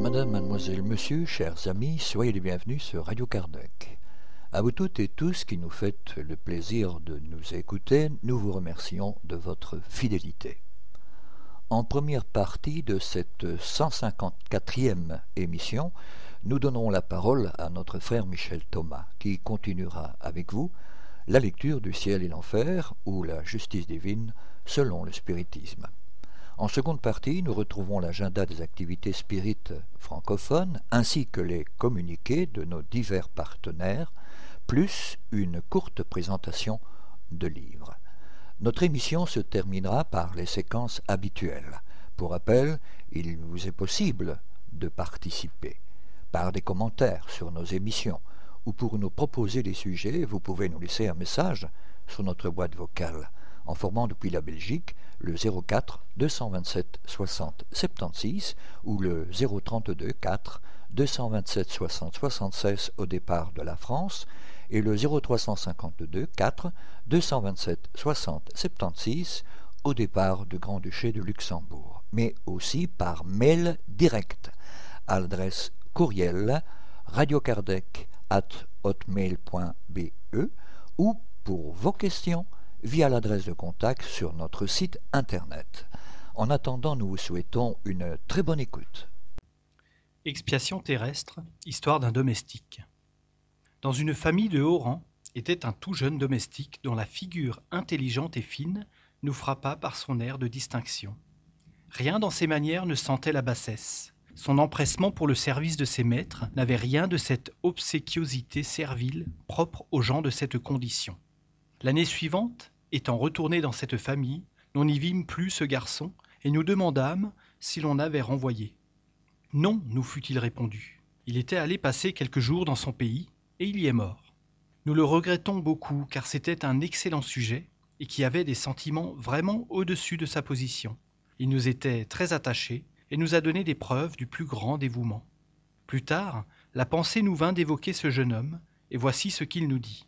Madame, mademoiselle, monsieur, chers amis, soyez les bienvenus sur Radio Kardec. À vous toutes et tous qui nous faites le plaisir de nous écouter, nous vous remercions de votre fidélité. En première partie de cette 154e émission, nous donnerons la parole à notre frère Michel Thomas, qui continuera avec vous la lecture du ciel et l'enfer ou la justice divine selon le spiritisme. En seconde partie, nous retrouvons l'agenda des activités spirites francophones ainsi que les communiqués de nos divers partenaires, plus une courte présentation de livres. Notre émission se terminera par les séquences habituelles. Pour rappel, il vous est possible de participer par des commentaires sur nos émissions ou pour nous proposer des sujets, vous pouvez nous laisser un message sur notre boîte vocale en formant depuis la Belgique le 04 227 60 76 ou le 032 4 227 60 76 au départ de la France et le 0352 4 227 60 76 au départ du Grand-Duché de Luxembourg, mais aussi par mail direct à l'adresse courriel radiocardec at hotmail.be ou pour vos questions via l'adresse de contact sur notre site internet. En attendant, nous vous souhaitons une très bonne écoute. Expiation terrestre, histoire d'un domestique. Dans une famille de haut rang était un tout jeune domestique dont la figure intelligente et fine nous frappa par son air de distinction. Rien dans ses manières ne sentait la bassesse. Son empressement pour le service de ses maîtres n'avait rien de cette obséquiosité servile propre aux gens de cette condition. L'année suivante, étant retourné dans cette famille, nous n'y vîmes plus ce garçon et nous demandâmes si l'on avait renvoyé. Non, nous fut-il répondu. Il était allé passer quelques jours dans son pays et il y est mort. Nous le regrettons beaucoup car c'était un excellent sujet et qui avait des sentiments vraiment au-dessus de sa position. Il nous était très attaché et nous a donné des preuves du plus grand dévouement. Plus tard, la pensée nous vint d'évoquer ce jeune homme, et voici ce qu'il nous dit.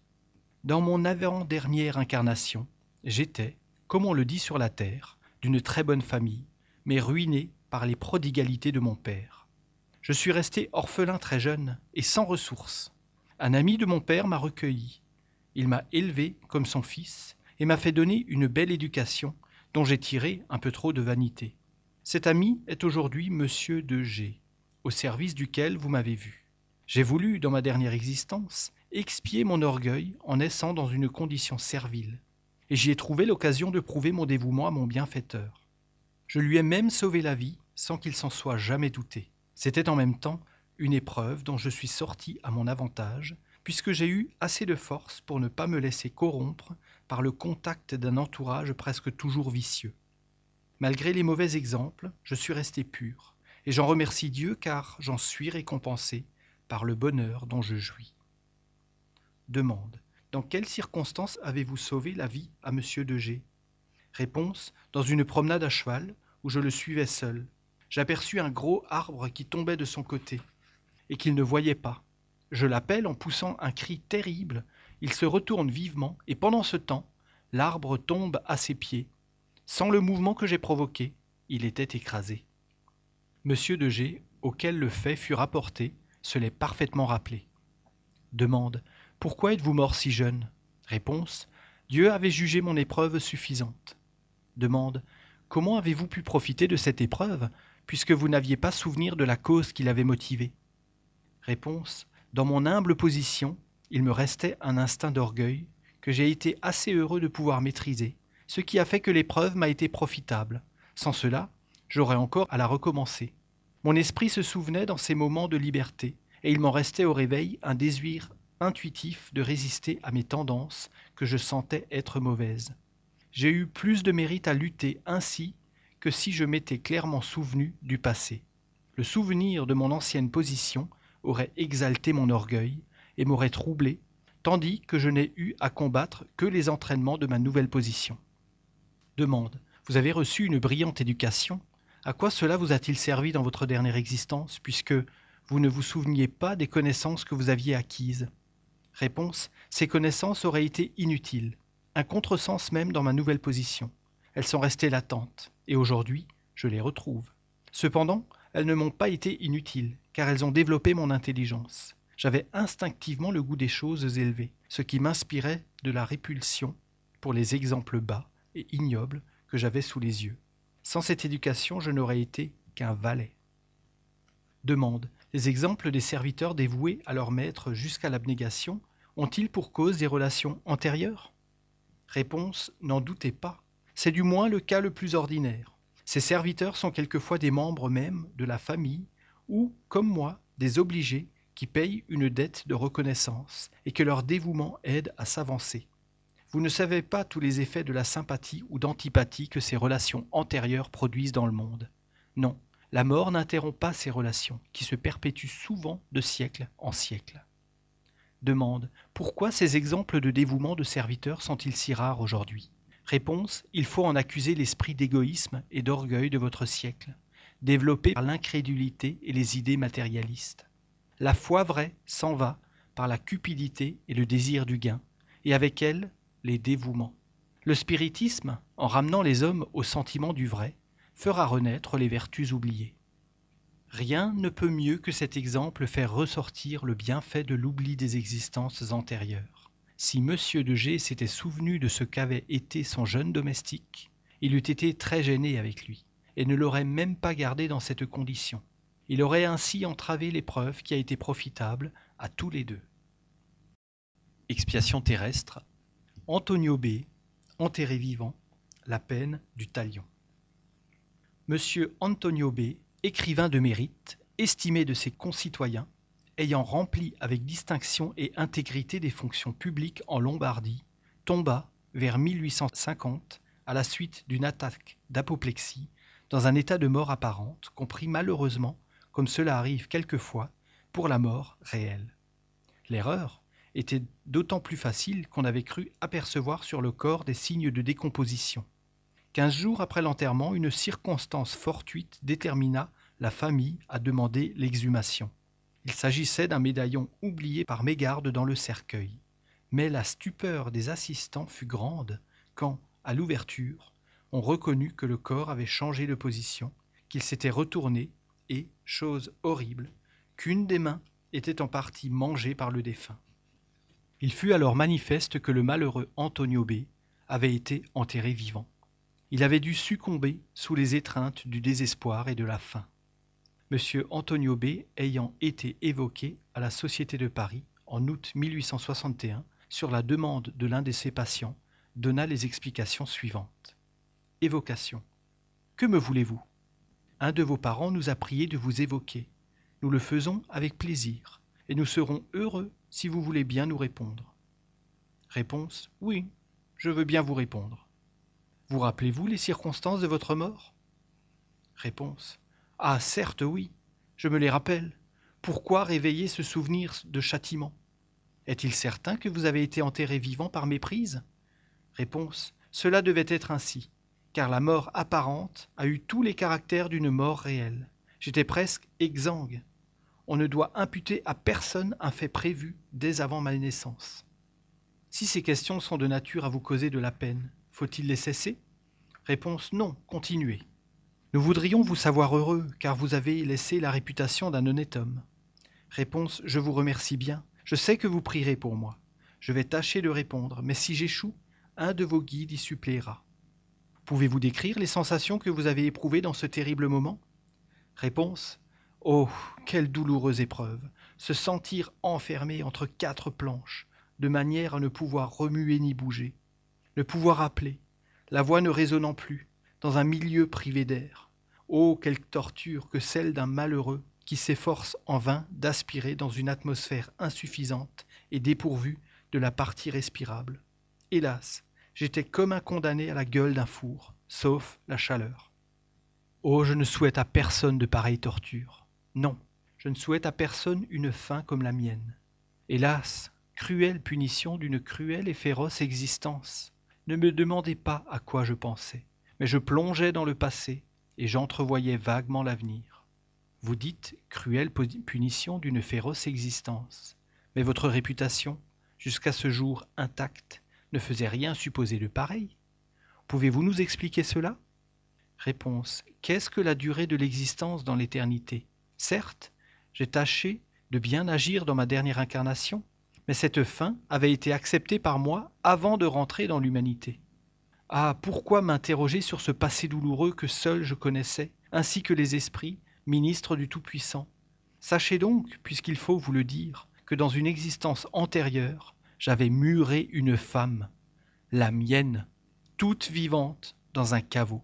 Dans mon avant-dernière incarnation, j'étais, comme on le dit sur la terre, d'une très bonne famille, mais ruiné par les prodigalités de mon père. Je suis resté orphelin très jeune et sans ressources. Un ami de mon père m'a recueilli. Il m'a élevé comme son fils et m'a fait donner une belle éducation dont j'ai tiré un peu trop de vanité. Cet ami est aujourd'hui monsieur de G, au service duquel vous m'avez vu. J'ai voulu, dans ma dernière existence, expier mon orgueil en naissant dans une condition servile, et j'y ai trouvé l'occasion de prouver mon dévouement à mon bienfaiteur. Je lui ai même sauvé la vie sans qu'il s'en soit jamais douté. C'était en même temps une épreuve dont je suis sorti à mon avantage, puisque j'ai eu assez de force pour ne pas me laisser corrompre par le contact d'un entourage presque toujours vicieux. Malgré les mauvais exemples, je suis resté pur, et j'en remercie Dieu car j'en suis récompensé par le bonheur dont je jouis. Demande. Dans quelles circonstances avez-vous sauvé la vie à monsieur de G? Réponse. Dans une promenade à cheval, où je le suivais seul. J'aperçus un gros arbre qui tombait de son côté, et qu'il ne voyait pas. Je l'appelle en poussant un cri terrible. Il se retourne vivement, et pendant ce temps, l'arbre tombe à ses pieds, sans le mouvement que j'ai provoqué, il était écrasé. Monsieur de G, auquel le fait fut rapporté, se l'est parfaitement rappelé. Demande. Pourquoi êtes-vous mort si jeune? Réponse. Dieu avait jugé mon épreuve suffisante. Demande. Comment avez-vous pu profiter de cette épreuve, puisque vous n'aviez pas souvenir de la cause qui l'avait motivée Dans mon humble position, il me restait un instinct d'orgueil que j'ai été assez heureux de pouvoir maîtriser ce qui a fait que l'épreuve m'a été profitable. Sans cela, j'aurais encore à la recommencer. Mon esprit se souvenait dans ces moments de liberté, et il m'en restait au réveil un désir intuitif de résister à mes tendances que je sentais être mauvaises. J'ai eu plus de mérite à lutter ainsi que si je m'étais clairement souvenu du passé. Le souvenir de mon ancienne position aurait exalté mon orgueil et m'aurait troublé, tandis que je n'ai eu à combattre que les entraînements de ma nouvelle position. Demande. Vous avez reçu une brillante éducation. À quoi cela vous a-t-il servi dans votre dernière existence, puisque vous ne vous souveniez pas des connaissances que vous aviez acquises? Réponse Ces connaissances auraient été inutiles, un contresens même dans ma nouvelle position. Elles sont restées latentes, et aujourd'hui, je les retrouve. Cependant, elles ne m'ont pas été inutiles, car elles ont développé mon intelligence. J'avais instinctivement le goût des choses élevées, ce qui m'inspirait de la répulsion pour les exemples bas et ignobles que j'avais sous les yeux. Sans cette éducation, je n'aurais été qu'un valet. Demande. Les exemples des serviteurs dévoués à leur maître jusqu'à l'abnégation ont-ils pour cause des relations antérieures? Réponse. N'en doutez pas. C'est du moins le cas le plus ordinaire. Ces serviteurs sont quelquefois des membres même de la famille ou, comme moi, des obligés qui payent une dette de reconnaissance et que leur dévouement aide à s'avancer. Vous ne savez pas tous les effets de la sympathie ou d'antipathie que ces relations antérieures produisent dans le monde. Non, la mort n'interrompt pas ces relations, qui se perpétuent souvent de siècle en siècle. Demande. Pourquoi ces exemples de dévouement de serviteurs sont-ils si rares aujourd'hui? Réponse. Il faut en accuser l'esprit d'égoïsme et d'orgueil de votre siècle, développé par l'incrédulité et les idées matérialistes. La foi vraie s'en va par la cupidité et le désir du gain, et avec elle les dévouements. Le spiritisme, en ramenant les hommes au sentiment du vrai, fera renaître les vertus oubliées. Rien ne peut mieux que cet exemple faire ressortir le bienfait de l'oubli des existences antérieures. Si M. de G s'était souvenu de ce qu'avait été son jeune domestique, il eût été très gêné avec lui, et ne l'aurait même pas gardé dans cette condition. Il aurait ainsi entravé l'épreuve qui a été profitable à tous les deux. Expiation terrestre. Antonio B. Enterré vivant. La peine du talion. Monsieur Antonio B., écrivain de mérite, estimé de ses concitoyens, ayant rempli avec distinction et intégrité des fonctions publiques en Lombardie, tomba vers 1850 à la suite d'une attaque d'apoplexie dans un état de mort apparente, compris malheureusement comme cela arrive quelquefois, pour la mort réelle. L'erreur était d'autant plus facile qu'on avait cru apercevoir sur le corps des signes de décomposition. Quinze jours après l'enterrement, une circonstance fortuite détermina la famille à demander l'exhumation. Il s'agissait d'un médaillon oublié par mégarde dans le cercueil. Mais la stupeur des assistants fut grande quand, à l'ouverture, on reconnut que le corps avait changé de position, qu'il s'était retourné et, chose horrible, qu'une des mains était en partie mangée par le défunt. Il fut alors manifeste que le malheureux Antonio B avait été enterré vivant. Il avait dû succomber sous les étreintes du désespoir et de la faim. Monsieur Antonio B ayant été évoqué à la Société de Paris en août 1861 sur la demande de l'un de ses patients, donna les explications suivantes. Évocation. Que me voulez-vous? Un de vos parents nous a prié de vous évoquer. Nous le faisons avec plaisir, et nous serons heureux si vous voulez bien nous répondre. Réponse Oui, je veux bien vous répondre. Vous rappelez-vous les circonstances de votre mort? Réponse Ah, certes, oui, je me les rappelle. Pourquoi réveiller ce souvenir de châtiment? Est-il certain que vous avez été enterré vivant par méprise? Réponse Cela devait être ainsi car la mort apparente a eu tous les caractères d'une mort réelle. J'étais presque exsangue. On ne doit imputer à personne un fait prévu dès avant ma naissance. Si ces questions sont de nature à vous causer de la peine, faut-il les cesser? Réponse non, continuez. Nous voudrions vous savoir heureux, car vous avez laissé la réputation d'un honnête homme. Réponse Je vous remercie bien. Je sais que vous prierez pour moi. Je vais tâcher de répondre, mais si j'échoue, un de vos guides y suppléera. Pouvez-vous décrire les sensations que vous avez éprouvées dans ce terrible moment? Réponse Oh, quelle douloureuse épreuve Se sentir enfermé entre quatre planches, de manière à ne pouvoir remuer ni bouger, ne pouvoir appeler, la voix ne résonnant plus, dans un milieu privé d'air. Oh, quelle torture que celle d'un malheureux qui s'efforce en vain d'aspirer dans une atmosphère insuffisante et dépourvue de la partie respirable. Hélas, j'étais comme un condamné à la gueule d'un four, sauf la chaleur. Oh, je ne souhaite à personne de pareilles tortures. Non, je ne souhaite à personne une fin comme la mienne. Hélas, cruelle punition d'une cruelle et féroce existence. Ne me demandez pas à quoi je pensais, mais je plongeais dans le passé et j'entrevoyais vaguement l'avenir. Vous dites cruelle punition d'une féroce existence, mais votre réputation, jusqu'à ce jour intacte, ne faisait rien supposer de pareil. Pouvez-vous nous expliquer cela? Réponse. Qu'est-ce que la durée de l'existence dans l'éternité? Certes, j'ai tâché de bien agir dans ma dernière incarnation, mais cette fin avait été acceptée par moi avant de rentrer dans l'humanité. Ah, pourquoi m'interroger sur ce passé douloureux que seul je connaissais, ainsi que les esprits, ministres du Tout-Puissant? Sachez donc, puisqu'il faut vous le dire, que dans une existence antérieure, j'avais muré une femme, la mienne, toute vivante, dans un caveau.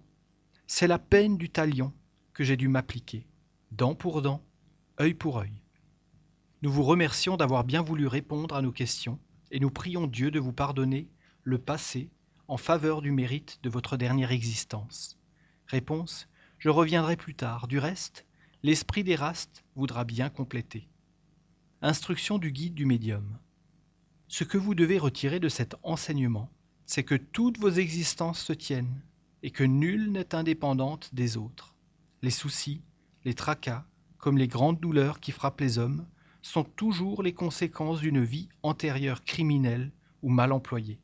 C'est la peine du talion que j'ai dû m'appliquer, dent pour dent, œil pour œil. Nous vous remercions d'avoir bien voulu répondre à nos questions et nous prions Dieu de vous pardonner le passé en faveur du mérite de votre dernière existence. Réponse Je reviendrai plus tard. Du reste, l'esprit d'Éraste voudra bien compléter. Instruction du guide du médium. Ce que vous devez retirer de cet enseignement, c'est que toutes vos existences se tiennent et que nulle n'est indépendante des autres. Les soucis, les tracas, comme les grandes douleurs qui frappent les hommes, sont toujours les conséquences d'une vie antérieure criminelle ou mal employée.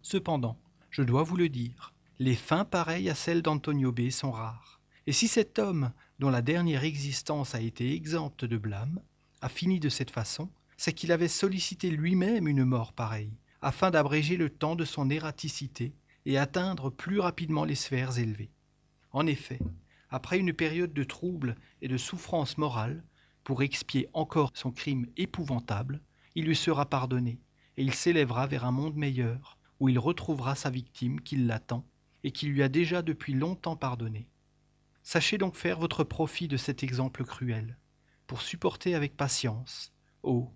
Cependant, je dois vous le dire, les fins pareilles à celles d'Antonio B sont rares. Et si cet homme, dont la dernière existence a été exempte de blâme, a fini de cette façon, c'est qu'il avait sollicité lui-même une mort pareille, afin d'abréger le temps de son erraticité et atteindre plus rapidement les sphères élevées. En effet, après une période de troubles et de souffrance morale, pour expier encore son crime épouvantable, il lui sera pardonné, et il s'élèvera vers un monde meilleur, où il retrouvera sa victime qui l'attend, et qui lui a déjà depuis longtemps pardonné. Sachez donc faire votre profit de cet exemple cruel, pour supporter avec patience,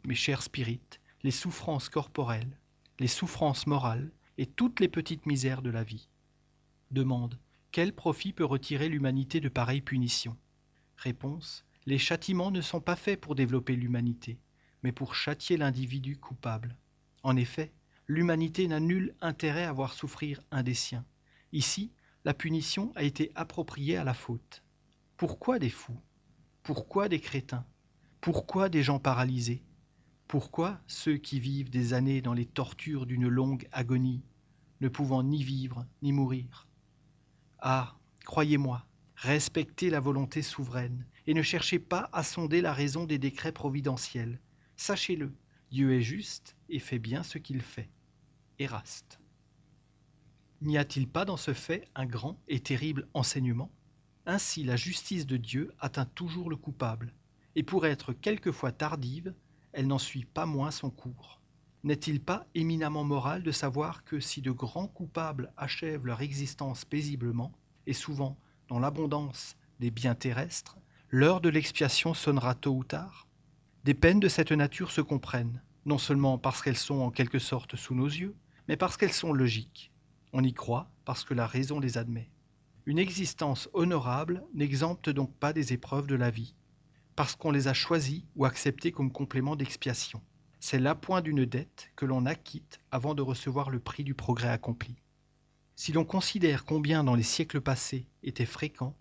mes chers spirites, les souffrances corporelles, les souffrances morales et toutes les petites misères de la vie. Demande. Quel profit peut retirer l'humanité de pareilles punitions? Réponse les châtiments ne sont pas faits pour développer l'humanité, mais pour châtier l'individu coupable. En effet, l'humanité n'a nul intérêt à voir souffrir un des siens. Ici, la punition a été appropriée à la faute. Pourquoi des fous? Pourquoi des crétins? Pourquoi des gens paralysés? Pourquoi ceux qui vivent des années dans les tortures d'une longue agonie, ne pouvant ni vivre ni mourir? Ah, croyez-moi, respectez la volonté souveraine et ne cherchez pas à sonder la raison des décrets providentiels. Sachez-le, Dieu est juste et fait bien ce qu'il fait. Éraste. N'y a-t-il pas dans ce fait un grand et terrible enseignement? Ainsi la justice de Dieu atteint toujours le coupable, et pour être quelquefois tardive, elle n'en suit pas moins son cours. N'est-il pas éminemment moral de savoir que si de grands coupables achèvent leur existence paisiblement, et souvent dans l'abondance des biens terrestres, l'heure de l'expiation sonnera tôt ou tard? Des peines de cette nature se comprennent, non seulement parce qu'elles sont en quelque sorte sous nos yeux, mais parce qu'elles sont logiques. On y croit parce que la raison les admet. Une existence honorable n'exempte donc pas des épreuves de la vie, parce qu'on les a choisies ou acceptées comme complément d'expiation. C'est l'appoint d'une dette que l'on acquitte avant de recevoir le prix du progrès accompli. Si l'on considère combien dans les siècles passés étaient fréquents,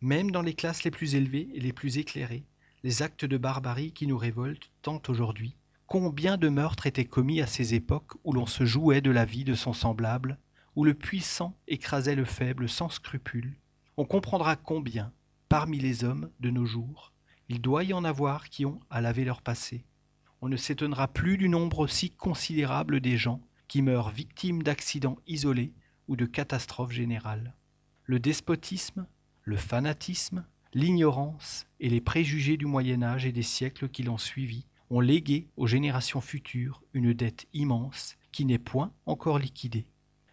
même dans les classes les plus élevées et les plus éclairées, les actes de barbarie qui nous révoltent tant aujourd'hui, combien de meurtres étaient commis à ces époques où l'on se jouait de la vie de son semblable, où le puissant écrasait le faible sans scrupule, on comprendra combien, parmi les hommes de nos jours, il doit y en avoir qui ont à laver leur passé. On ne s'étonnera plus du nombre si considérable des gens qui meurent victimes d'accidents isolés ou de catastrophes générales. Le despotisme, le fanatisme, l'ignorance et les préjugés du Moyen Âge et des siècles qui l'ont suivi ont légué aux générations futures une dette immense qui n'est point encore liquidée.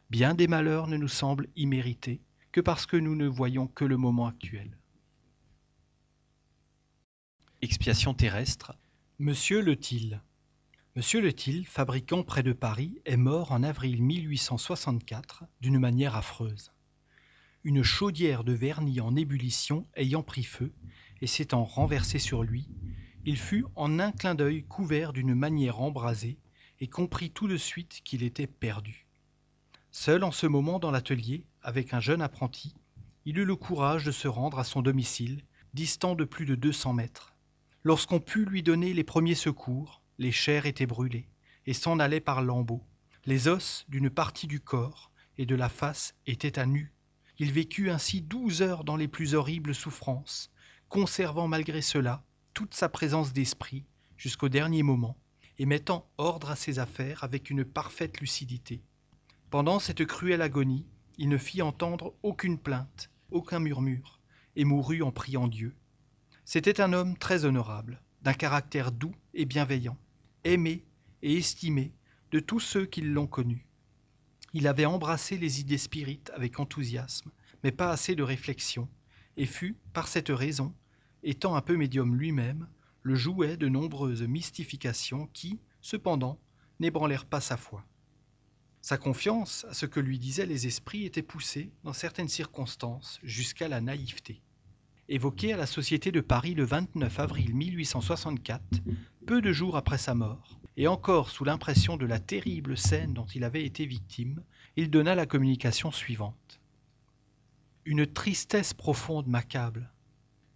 Bien des malheurs ne nous semblent immérités que parce que nous ne voyons que le moment actuel. Expiation terrestre. Monsieur Le Monsieur Le fabricant près de Paris, est mort en avril 1864 d'une manière affreuse. Une chaudière de vernis en ébullition ayant pris feu et s'étant renversée sur lui, il fut en un clin d'œil couvert d'une manière embrasée et comprit tout de suite qu'il était perdu. Seul en ce moment dans l'atelier, avec un jeune apprenti, il eut le courage de se rendre à son domicile, distant de plus de deux cents mètres. Lorsqu'on put lui donner les premiers secours, les chairs étaient brûlées et s'en allaient par lambeaux. Les os d'une partie du corps et de la face étaient à nu. Il vécut ainsi douze heures dans les plus horribles souffrances, conservant malgré cela toute sa présence d'esprit jusqu'au dernier moment, et mettant ordre à ses affaires avec une parfaite lucidité. Pendant cette cruelle agonie, il ne fit entendre aucune plainte, aucun murmure, et mourut en priant Dieu. C'était un homme très honorable, d'un caractère doux et bienveillant, aimé et estimé de tous ceux qui l'ont connu. Il avait embrassé les idées spirites avec enthousiasme, mais pas assez de réflexion, et fut, par cette raison, étant un peu médium lui-même, le jouet de nombreuses mystifications qui, cependant, n'ébranlèrent pas sa foi. Sa confiance à ce que lui disaient les esprits était poussée, dans certaines circonstances, jusqu'à la naïveté. Évoqué à la Société de Paris le 29 avril 1864, peu de jours après sa mort, et encore sous l'impression de la terrible scène dont il avait été victime, il donna la communication suivante. Une tristesse profonde m'accable,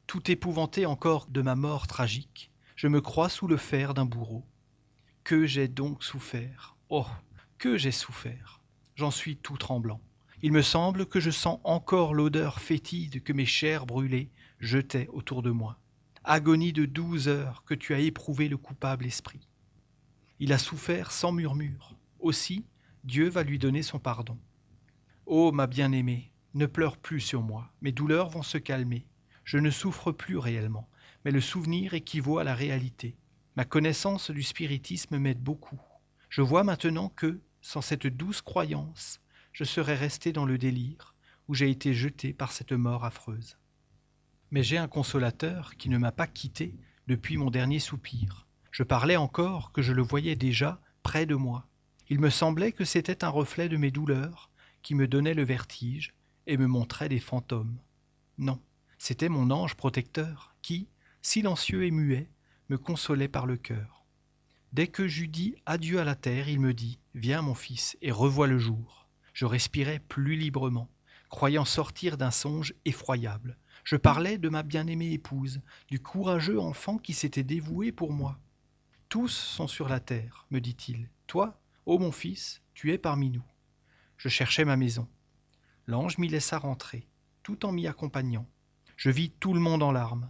tout épouvanté encore de ma mort tragique, je me crois sous le fer d'un bourreau. Que j'ai donc souffert? Oh que j'ai souffert J'en suis tout tremblant. Il me semble que je sens encore l'odeur fétide que mes chairs brûlées jetaient autour de moi. Agonie de douze heures que tu as éprouvé le coupable esprit. Il a souffert sans murmure. Aussi, Dieu va lui donner son pardon. Ô ma bien-aimée, ne pleure plus sur moi, mes douleurs vont se calmer. Je ne souffre plus réellement, mais le souvenir équivaut à la réalité. Ma connaissance du spiritisme m'aide beaucoup. Je vois maintenant que, sans cette douce croyance, je serais resté dans le délire, où j'ai été jeté par cette mort affreuse. Mais j'ai un consolateur qui ne m'a pas quitté depuis mon dernier soupir. Je parlais encore que je le voyais déjà près de moi. Il me semblait que c'était un reflet de mes douleurs qui me donnait le vertige et me montrait des fantômes. Non, c'était mon ange protecteur qui, silencieux et muet, me consolait par le cœur. Dès que j'eus dit adieu à la terre, il me dit Viens, mon fils, et revois le jour. Je respirais plus librement, croyant sortir d'un songe effroyable. Je parlais de ma bien-aimée épouse, du courageux enfant qui s'était dévoué pour moi. Tous sont sur la terre, me dit-il. Toi, ô mon fils, tu es parmi nous. Je cherchais ma maison. L'ange m'y laissa rentrer, tout en m'y accompagnant. Je vis tout le monde en larmes.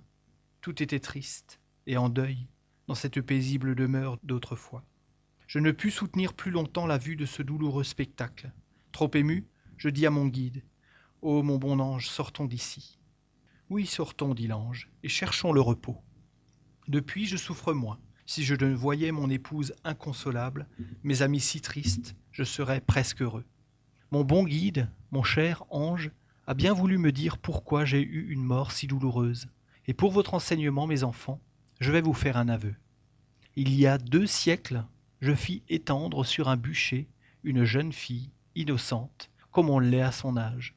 Tout était triste et en deuil dans cette paisible demeure d'autrefois. Je ne pus soutenir plus longtemps la vue de ce douloureux spectacle. Trop ému, je dis à mon guide Ô mon bon ange, sortons d'ici. Oui, sortons, dit l'ange, et cherchons le repos. Depuis, je souffre moins. Si je ne voyais mon épouse inconsolable, mes amis si tristes, je serais presque heureux. Mon bon guide, mon cher ange, a bien voulu me dire pourquoi j'ai eu une mort si douloureuse. Et pour votre enseignement, mes enfants, je vais vous faire un aveu. Il y a deux siècles, je fis étendre sur un bûcher une jeune fille, innocente, comme on l'est à son âge.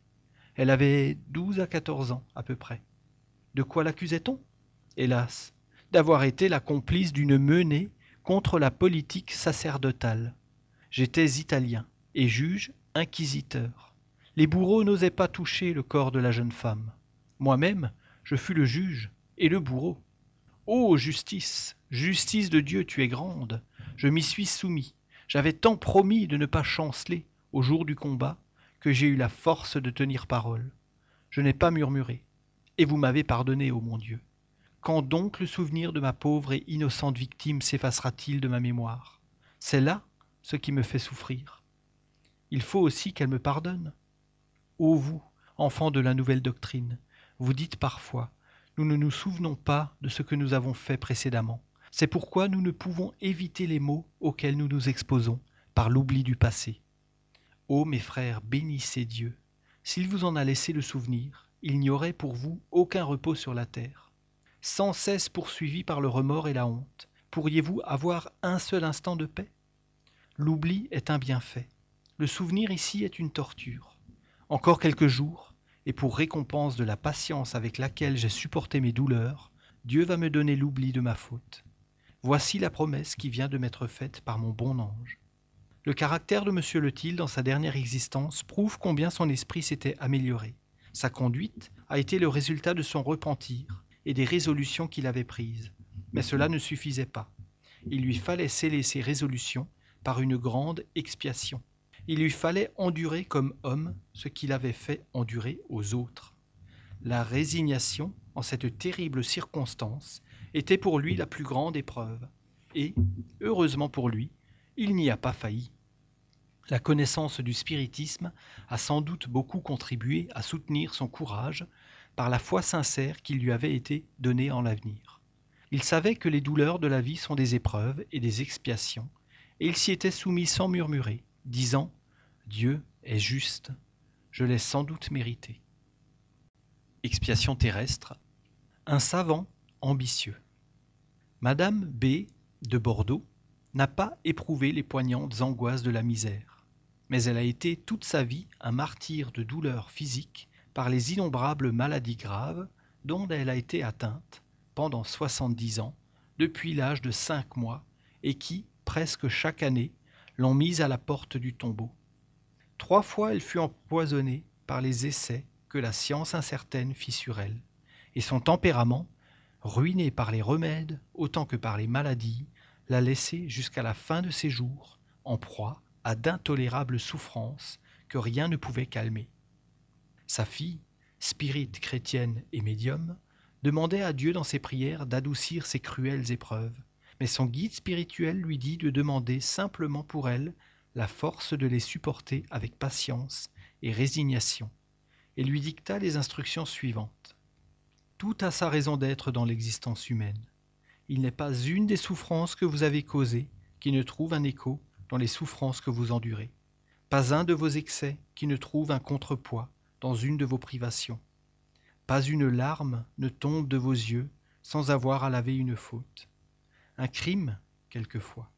Elle avait douze à quatorze ans à peu près. De quoi l'accusait-on? Hélas, d'avoir été la complice d'une menée contre la politique sacerdotale. J'étais italien et juge inquisiteur les bourreaux n'osaient pas toucher le corps de la jeune femme. Moi-même, je fus le juge et le bourreau. Ô justice, justice de Dieu, tu es grande. Je m'y suis soumis. J'avais tant promis de ne pas chanceler au jour du combat que j'ai eu la force de tenir parole. Je n'ai pas murmuré, et vous m'avez pardonné, ô mon Dieu. Quand donc le souvenir de ma pauvre et innocente victime s'effacera-t-il de ma mémoire? C'est là ce qui me fait souffrir. Il faut aussi qu'elle me pardonne. Ô vous, enfants de la nouvelle doctrine, vous dites parfois, nous ne nous souvenons pas de ce que nous avons fait précédemment. C'est pourquoi nous ne pouvons éviter les maux auxquels nous nous exposons par l'oubli du passé. Ô mes frères, bénissez Dieu. S'il vous en a laissé le souvenir, il n'y aurait pour vous aucun repos sur la terre. Sans cesse poursuivi par le remords et la honte, pourriez-vous avoir un seul instant de paix? L'oubli est un bienfait. Le souvenir ici est une torture. Encore quelques jours, et pour récompense de la patience avec laquelle j'ai supporté mes douleurs, Dieu va me donner l'oubli de ma faute. Voici la promesse qui vient de m'être faite par mon bon ange. Le caractère de M. Letil dans sa dernière existence prouve combien son esprit s'était amélioré. Sa conduite a été le résultat de son repentir et des résolutions qu'il avait prises. Mais cela ne suffisait pas. Il lui fallait sceller ses résolutions par une grande expiation. Il lui fallait endurer comme homme ce qu'il avait fait endurer aux autres. La résignation, en cette terrible circonstance, était pour lui la plus grande épreuve. Et, heureusement pour lui, il n'y a pas failli. La connaissance du spiritisme a sans doute beaucoup contribué à soutenir son courage par la foi sincère qui lui avait été donnée en l'avenir. Il savait que les douleurs de la vie sont des épreuves et des expiations, et il s'y était soumis sans murmurer, disant Dieu est juste, je l'ai sans doute mérité. Expiation terrestre. Un savant ambitieux. Madame B de Bordeaux n'a pas éprouvé les poignantes angoisses de la misère, mais elle a été toute sa vie un martyr de douleurs physiques par les innombrables maladies graves dont elle a été atteinte pendant soixante-dix ans depuis l'âge de cinq mois et qui, presque chaque année, l'ont mise à la porte du tombeau. Trois fois elle fut empoisonnée par les essais que la science incertaine fit sur elle, et son tempérament, ruiné par les remèdes autant que par les maladies, l'a laissée jusqu'à la fin de ses jours en proie à d'intolérables souffrances que rien ne pouvait calmer. Sa fille, spirite chrétienne et médium, demandait à Dieu dans ses prières d'adoucir ces cruelles épreuves, mais son guide spirituel lui dit de demander simplement pour elle la force de les supporter avec patience et résignation, et lui dicta les instructions suivantes. Tout a sa raison d'être dans l'existence humaine il n'est pas une des souffrances que vous avez causées qui ne trouve un écho dans les souffrances que vous endurez. Pas un de vos excès qui ne trouve un contrepoids dans une de vos privations. Pas une larme ne tombe de vos yeux sans avoir à laver une faute. Un crime, quelquefois.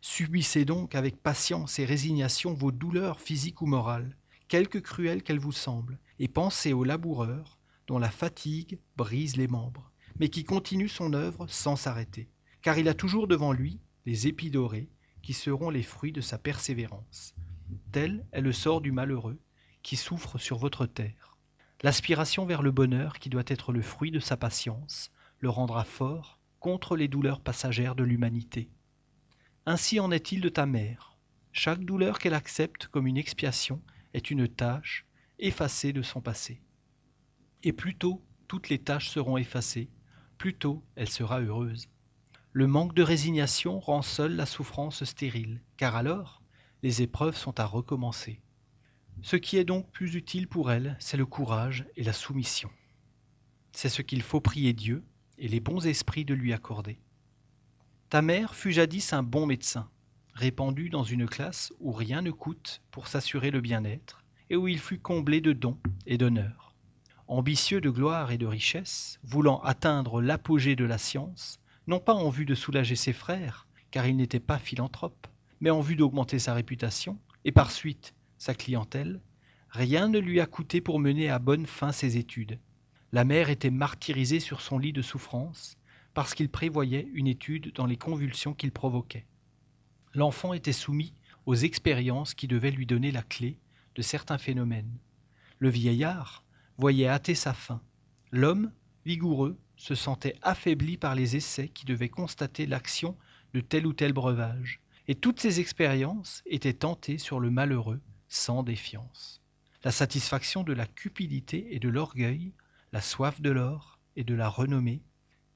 Subissez donc avec patience et résignation vos douleurs physiques ou morales, quelque cruelles qu'elles vous semblent, et pensez au laboureur dont la fatigue brise les membres mais qui continue son œuvre sans s'arrêter, car il a toujours devant lui les épis dorés qui seront les fruits de sa persévérance. Tel est le sort du malheureux qui souffre sur votre terre. L'aspiration vers le bonheur qui doit être le fruit de sa patience le rendra fort contre les douleurs passagères de l'humanité. Ainsi en est-il de ta mère. Chaque douleur qu'elle accepte comme une expiation est une tâche effacée de son passé. Et plus tôt toutes les tâches seront effacées, plus tôt elle sera heureuse. Le manque de résignation rend seule la souffrance stérile, car alors les épreuves sont à recommencer. Ce qui est donc plus utile pour elle, c'est le courage et la soumission. C'est ce qu'il faut prier Dieu et les bons esprits de lui accorder. Ta mère fut jadis un bon médecin, répandu dans une classe où rien ne coûte pour s'assurer le bien-être et où il fut comblé de dons et d'honneurs ambitieux de gloire et de richesse, voulant atteindre l'apogée de la science, non pas en vue de soulager ses frères, car il n'était pas philanthrope, mais en vue d'augmenter sa réputation, et par suite sa clientèle, rien ne lui a coûté pour mener à bonne fin ses études. La mère était martyrisée sur son lit de souffrance, parce qu'il prévoyait une étude dans les convulsions qu'il provoquait. L'enfant était soumis aux expériences qui devaient lui donner la clé de certains phénomènes. Le vieillard, voyait hâter sa fin. L'homme, vigoureux, se sentait affaibli par les essais qui devaient constater l'action de tel ou tel breuvage, et toutes ces expériences étaient tentées sur le malheureux sans défiance. La satisfaction de la cupidité et de l'orgueil, la soif de l'or et de la renommée,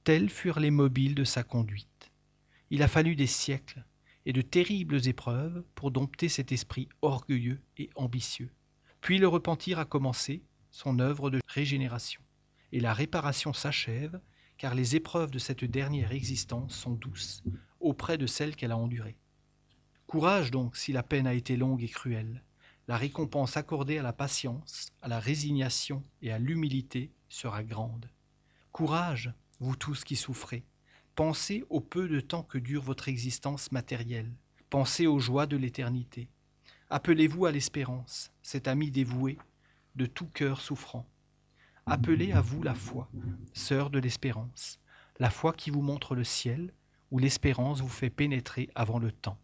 tels furent les mobiles de sa conduite. Il a fallu des siècles et de terribles épreuves pour dompter cet esprit orgueilleux et ambitieux. Puis le repentir a commencé son œuvre de régénération. Et la réparation s'achève, car les épreuves de cette dernière existence sont douces auprès de celles qu'elle a endurées. Courage donc si la peine a été longue et cruelle. La récompense accordée à la patience, à la résignation et à l'humilité sera grande. Courage, vous tous qui souffrez. Pensez au peu de temps que dure votre existence matérielle. Pensez aux joies de l'éternité. Appelez-vous à l'espérance, cet ami dévoué de tout cœur souffrant. Appelez à vous la foi, sœur de l'espérance, la foi qui vous montre le ciel, où l'espérance vous fait pénétrer avant le temps.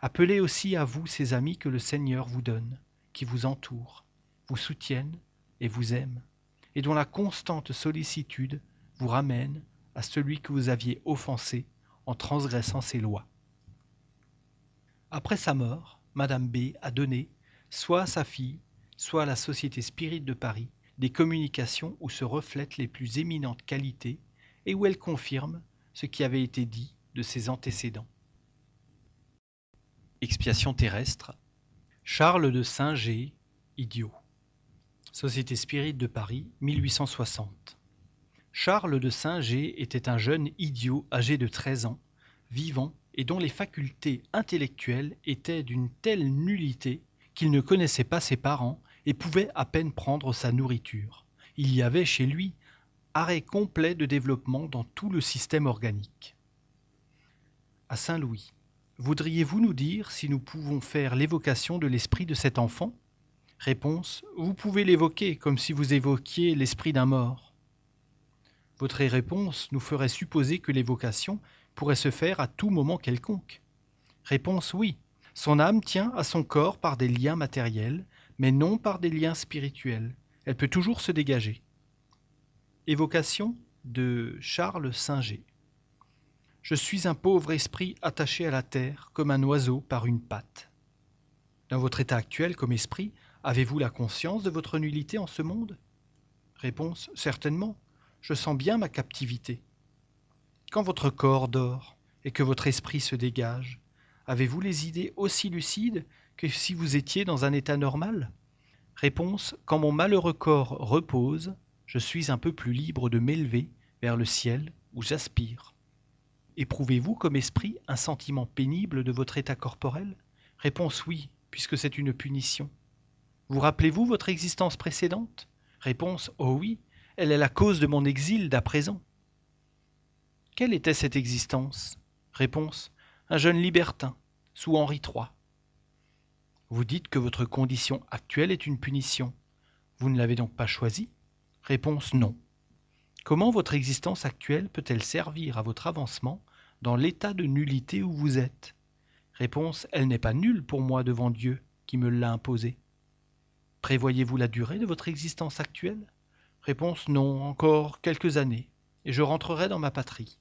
Appelez aussi à vous ces amis que le Seigneur vous donne, qui vous entourent, vous soutiennent, et vous aime, et dont la constante sollicitude vous ramène à celui que vous aviez offensé en transgressant ses lois. Après sa mort, Madame B a donné, soit à sa fille, soit la Société Spirit de Paris, des communications où se reflètent les plus éminentes qualités et où elle confirme ce qui avait été dit de ses antécédents. Expiation terrestre. Charles de Saint-Gé, idiot. Société Spirit de Paris, 1860. Charles de Saint-Gé était un jeune idiot âgé de 13 ans, vivant et dont les facultés intellectuelles étaient d'une telle nullité qu'il ne connaissait pas ses parents et pouvait à peine prendre sa nourriture. Il y avait chez lui arrêt complet de développement dans tout le système organique. À Saint-Louis, voudriez-vous nous dire si nous pouvons faire l'évocation de l'esprit de cet enfant? Réponse Vous pouvez l'évoquer comme si vous évoquiez l'esprit d'un mort. Votre réponse nous ferait supposer que l'évocation pourrait se faire à tout moment quelconque. Réponse Oui. Son âme tient à son corps par des liens matériels, mais non par des liens spirituels. Elle peut toujours se dégager. Évocation de Charles Singer. Je suis un pauvre esprit attaché à la terre comme un oiseau par une patte. Dans votre état actuel comme esprit, avez-vous la conscience de votre nullité en ce monde? Réponse Certainement. Je sens bien ma captivité. Quand votre corps dort et que votre esprit se dégage, avez-vous les idées aussi lucides que si vous étiez dans un état normal? Réponse Quand mon malheureux corps repose, je suis un peu plus libre de m'élever vers le ciel où j'aspire. Éprouvez-vous comme esprit un sentiment pénible de votre état corporel? Réponse oui, puisque c'est une punition. Vous rappelez-vous votre existence précédente? Réponse Oh oui, elle est la cause de mon exil d'à présent. Quelle était cette existence? Réponse Un jeune libertin, sous Henri III. Vous dites que votre condition actuelle est une punition. Vous ne l'avez donc pas choisie? Réponse non. Comment votre existence actuelle peut-elle servir à votre avancement dans l'état de nullité où vous êtes? Réponse Elle n'est pas nulle pour moi devant Dieu qui me l'a imposée. Prévoyez-vous la durée de votre existence actuelle? Réponse Non, encore quelques années, et je rentrerai dans ma patrie.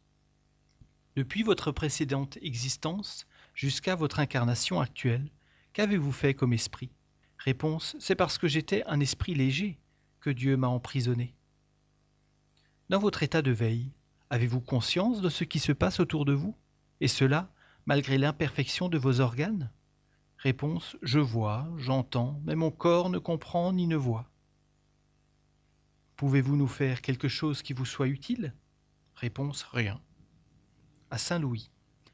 Depuis votre précédente existence jusqu'à votre incarnation actuelle, qu'avez-vous fait comme esprit? Réponse C'est parce que j'étais un esprit léger que Dieu m'a emprisonné. Dans votre état de veille, avez-vous conscience de ce qui se passe autour de vous Et cela, malgré l'imperfection de vos organes? Réponse Je vois, j'entends, mais mon corps ne comprend ni ne voit. Pouvez-vous nous faire quelque chose qui vous soit utile? Réponse Rien. À Saint-Louis,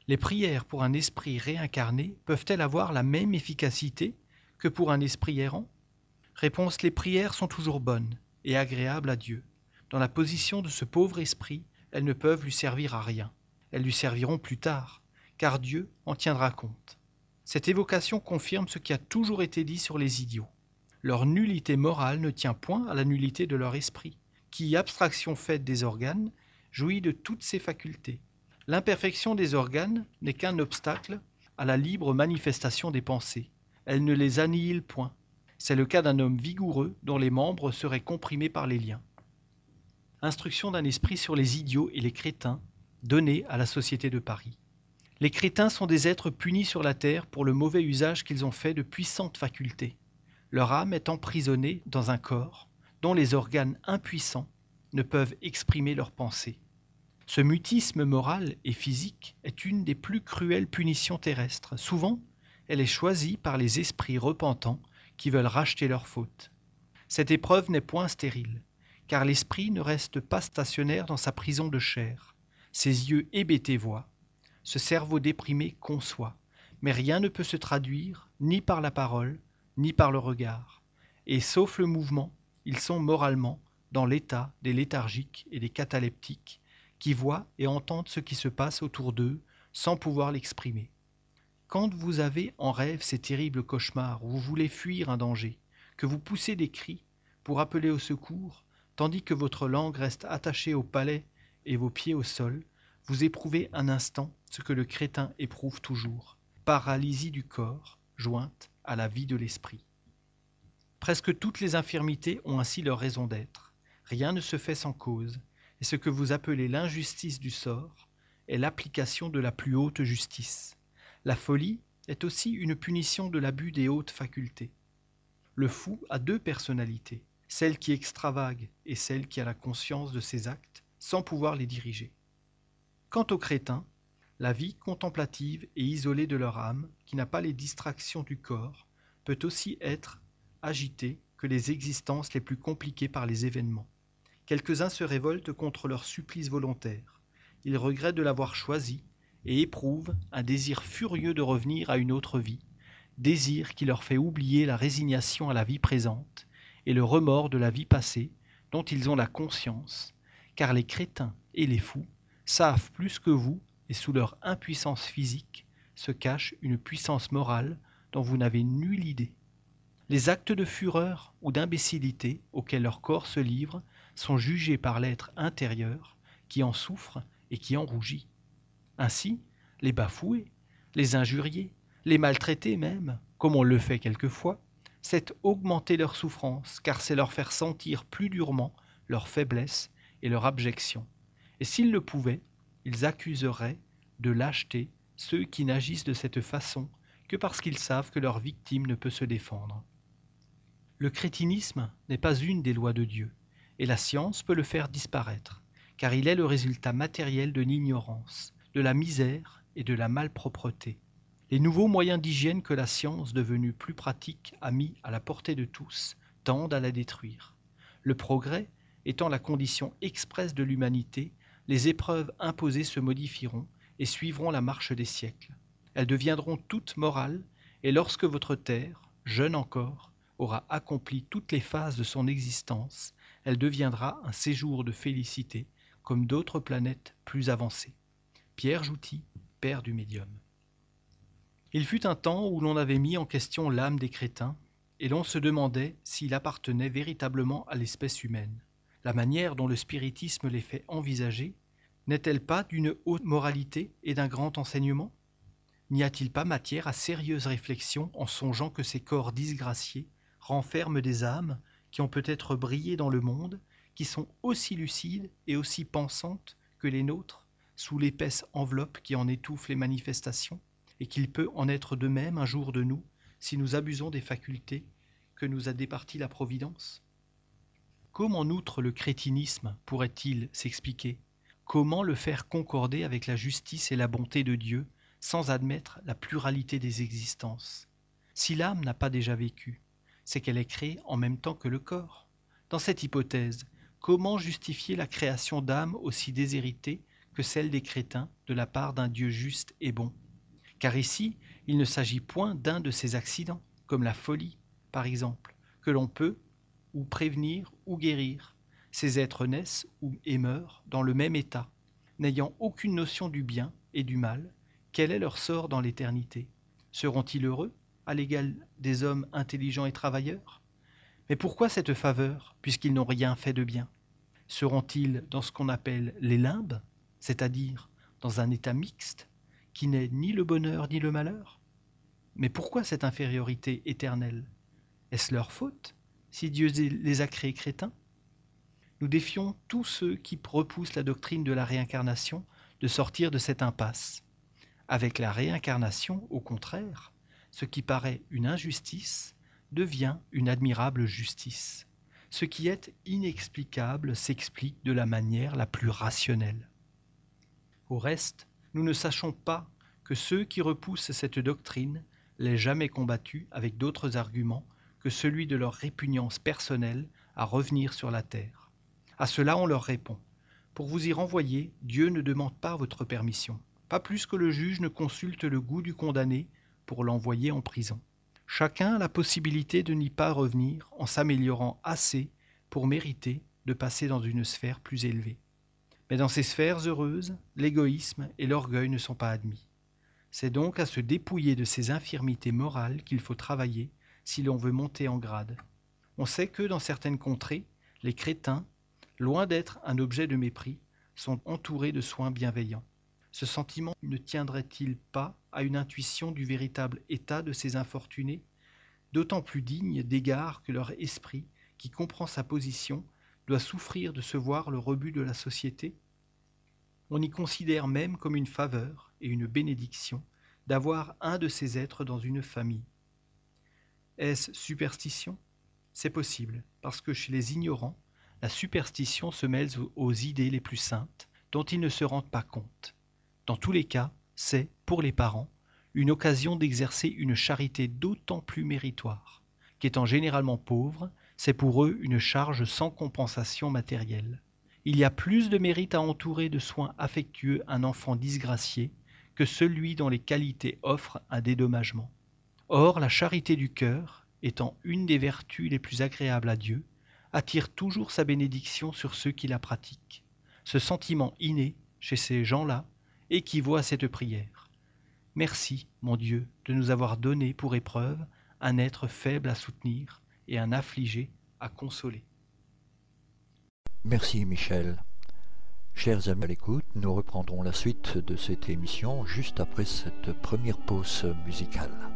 les prières pour un esprit réincarné peuvent-elles avoir la même efficacité que pour un esprit errant? Réponse Les prières sont toujours bonnes et agréables à Dieu. Dans la position de ce pauvre esprit, elles ne peuvent lui servir à rien. Elles lui serviront plus tard, car Dieu en tiendra compte. Cette évocation confirme ce qui a toujours été dit sur les idiots. Leur nullité morale ne tient point à la nullité de leur esprit, qui, abstraction faite des organes, jouit de toutes ses facultés. L'imperfection des organes n'est qu'un obstacle à la libre manifestation des pensées. Elle ne les annihile point. C'est le cas d'un homme vigoureux dont les membres seraient comprimés par les liens. Instruction d'un esprit sur les idiots et les crétins, donnée à la Société de Paris. Les crétins sont des êtres punis sur la terre pour le mauvais usage qu'ils ont fait de puissantes facultés. Leur âme est emprisonnée dans un corps dont les organes impuissants ne peuvent exprimer leurs pensées. Ce mutisme moral et physique est une des plus cruelles punitions terrestres. Souvent, elle est choisie par les esprits repentants qui veulent racheter leurs fautes. Cette épreuve n'est point stérile, car l'esprit ne reste pas stationnaire dans sa prison de chair. Ses yeux hébétés voient, ce cerveau déprimé conçoit, mais rien ne peut se traduire ni par la parole, ni par le regard. Et sauf le mouvement, ils sont moralement dans l'état des léthargiques et des cataleptiques, qui voient et entendent ce qui se passe autour d'eux sans pouvoir l'exprimer. Quand vous avez en rêve ces terribles cauchemars où vous voulez fuir un danger, que vous poussez des cris pour appeler au secours, tandis que votre langue reste attachée au palais et vos pieds au sol, vous éprouvez un instant ce que le crétin éprouve toujours, paralysie du corps jointe à la vie de l'esprit. Presque toutes les infirmités ont ainsi leur raison d'être. Rien ne se fait sans cause, et ce que vous appelez l'injustice du sort est l'application de la plus haute justice. La folie est aussi une punition de l'abus des hautes facultés. Le fou a deux personnalités, celle qui extravague et celle qui a la conscience de ses actes sans pouvoir les diriger. Quant aux crétins, la vie contemplative et isolée de leur âme, qui n'a pas les distractions du corps, peut aussi être agitée que les existences les plus compliquées par les événements. Quelques-uns se révoltent contre leur supplice volontaire. Ils regrettent de l'avoir choisi et éprouvent un désir furieux de revenir à une autre vie, désir qui leur fait oublier la résignation à la vie présente et le remords de la vie passée dont ils ont la conscience, car les crétins et les fous savent plus que vous et sous leur impuissance physique se cache une puissance morale dont vous n'avez nulle idée. Les actes de fureur ou d'imbécilité auxquels leur corps se livre sont jugés par l'être intérieur qui en souffre et qui en rougit. Ainsi, les bafoués, les injuriés, les maltraiter même, comme on le fait quelquefois, c'est augmenter leur souffrance, car c'est leur faire sentir plus durement leur faiblesse et leur abjection. Et s'ils le pouvaient, ils accuseraient de lâcheté ceux qui n'agissent de cette façon que parce qu'ils savent que leur victime ne peut se défendre. Le crétinisme n'est pas une des lois de Dieu, et la science peut le faire disparaître, car il est le résultat matériel de l'ignorance, de la misère et de la malpropreté. Les nouveaux moyens d'hygiène que la science, devenue plus pratique, a mis à la portée de tous, tendent à la détruire. Le progrès étant la condition expresse de l'humanité, les épreuves imposées se modifieront et suivront la marche des siècles. Elles deviendront toutes morales, et lorsque votre terre, jeune encore, aura accompli toutes les phases de son existence, elle deviendra un séjour de félicité, comme d'autres planètes plus avancées. Pierre Jouty, père du médium. Il fut un temps où l'on avait mis en question l'âme des crétins, et l'on se demandait s'il appartenait véritablement à l'espèce humaine la manière dont le spiritisme les fait envisager n'est-elle pas d'une haute moralité et d'un grand enseignement? N'y a-t-il pas matière à sérieuse réflexion en songeant que ces corps disgraciés renferment des âmes qui ont peut-être brillé dans le monde, qui sont aussi lucides et aussi pensantes que les nôtres, sous l'épaisse enveloppe qui en étouffe les manifestations, et qu'il peut en être de même un jour de nous, si nous abusons des facultés que nous a départies la Providence. Comment outre le crétinisme pourrait-il s'expliquer? Comment le faire concorder avec la justice et la bonté de Dieu sans admettre la pluralité des existences? Si l'âme n'a pas déjà vécu, c'est qu'elle est créée en même temps que le corps. Dans cette hypothèse, comment justifier la création d'âmes aussi déshéritées que celle des crétins de la part d'un Dieu juste et bon? Car ici, il ne s'agit point d'un de ces accidents, comme la folie, par exemple, que l'on peut, ou prévenir ou guérir. Ces êtres naissent ou et meurent dans le même état, n'ayant aucune notion du bien et du mal. Quel est leur sort dans l'éternité? Seront-ils heureux, à l'égal des hommes intelligents et travailleurs? Mais pourquoi cette faveur, puisqu'ils n'ont rien fait de bien? Seront-ils dans ce qu'on appelle les limbes, c'est-à-dire dans un état mixte, qui n'est ni le bonheur ni le malheur? Mais pourquoi cette infériorité éternelle? Est-ce leur faute si Dieu les a créés crétins? Nous défions tous ceux qui repoussent la doctrine de la réincarnation de sortir de cette impasse. Avec la réincarnation, au contraire, ce qui paraît une injustice devient une admirable justice. Ce qui est inexplicable s'explique de la manière la plus rationnelle. Au reste, nous ne sachons pas que ceux qui repoussent cette doctrine l'aient jamais combattue avec d'autres arguments que celui de leur répugnance personnelle à revenir sur la terre. À cela on leur répond. Pour vous y renvoyer, Dieu ne demande pas votre permission, pas plus que le juge ne consulte le goût du condamné pour l'envoyer en prison. Chacun a la possibilité de n'y pas revenir en s'améliorant assez pour mériter de passer dans une sphère plus élevée. Mais dans ces sphères heureuses, l'égoïsme et l'orgueil ne sont pas admis. C'est donc à se dépouiller de ces infirmités morales qu'il faut travailler si l'on veut monter en grade. On sait que dans certaines contrées, les crétins, loin d'être un objet de mépris, sont entourés de soins bienveillants. Ce sentiment ne tiendrait-il pas à une intuition du véritable état de ces infortunés, d'autant plus dignes d'égard que leur esprit, qui comprend sa position, doit souffrir de se voir le rebut de la société? On y considère même comme une faveur et une bénédiction d'avoir un de ces êtres dans une famille. Est-ce superstition? C'est possible, parce que chez les ignorants, la superstition se mêle aux idées les plus saintes, dont ils ne se rendent pas compte. Dans tous les cas, c'est, pour les parents, une occasion d'exercer une charité d'autant plus méritoire, qu'étant généralement pauvres, c'est pour eux une charge sans compensation matérielle. Il y a plus de mérite à entourer de soins affectueux un enfant disgracié que celui dont les qualités offrent un dédommagement. Or, la charité du cœur, étant une des vertus les plus agréables à Dieu, attire toujours sa bénédiction sur ceux qui la pratiquent. Ce sentiment inné, chez ces gens-là, équivaut à cette prière. Merci, mon Dieu, de nous avoir donné pour épreuve un être faible à soutenir et un affligé à consoler. Merci Michel. Chers amis à l'écoute, nous reprendrons la suite de cette émission juste après cette première pause musicale.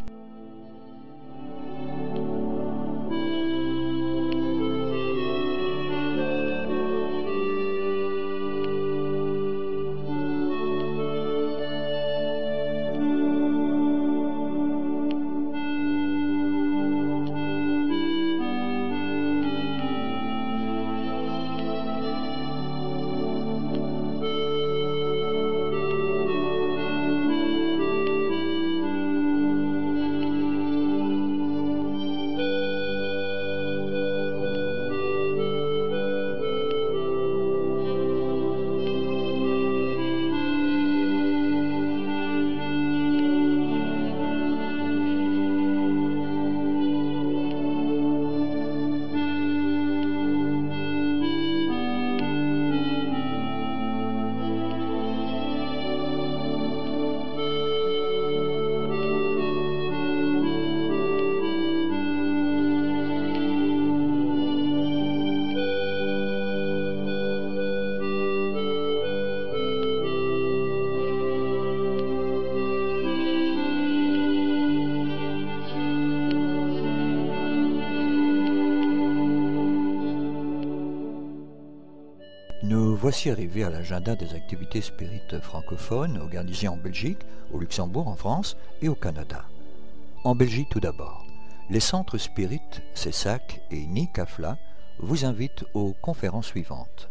Voici arrivé à l'agenda des activités spirites francophones organisées en Belgique, au Luxembourg, en France et au Canada. En Belgique tout d'abord, les centres spirites CESAC et NICAFLA vous invitent aux conférences suivantes.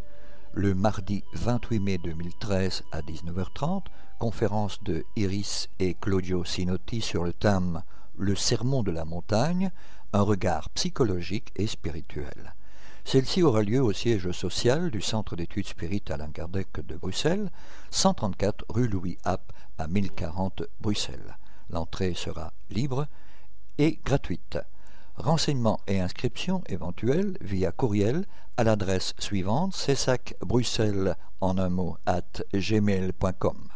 Le mardi 28 mai 2013 à 19h30, conférence de Iris et Claudio Sinotti sur le thème Le sermon de la montagne, un regard psychologique et spirituel. Celle-ci aura lieu au siège social du Centre d'études spirites Alain Kardec de Bruxelles, 134 rue Louis App à 1040 Bruxelles. L'entrée sera libre et gratuite. Renseignements et inscriptions éventuels via courriel à l'adresse suivante cessacbruxelles en un mot at gmail.com.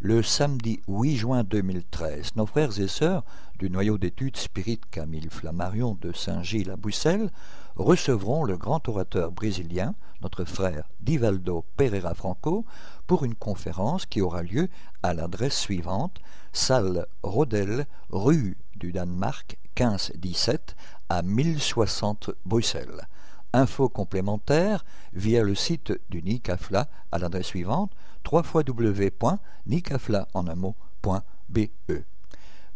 Le samedi 8 juin 2013, nos frères et sœurs du noyau d'études spirites Camille Flammarion de Saint-Gilles à Bruxelles recevront le grand orateur brésilien, notre frère Divaldo Pereira Franco, pour une conférence qui aura lieu à l'adresse suivante salle Rodel, rue du Danemark 1517 à 1060 Bruxelles. Infos complémentaires via le site du NICAFLA à l'adresse suivante www.nicafla.be.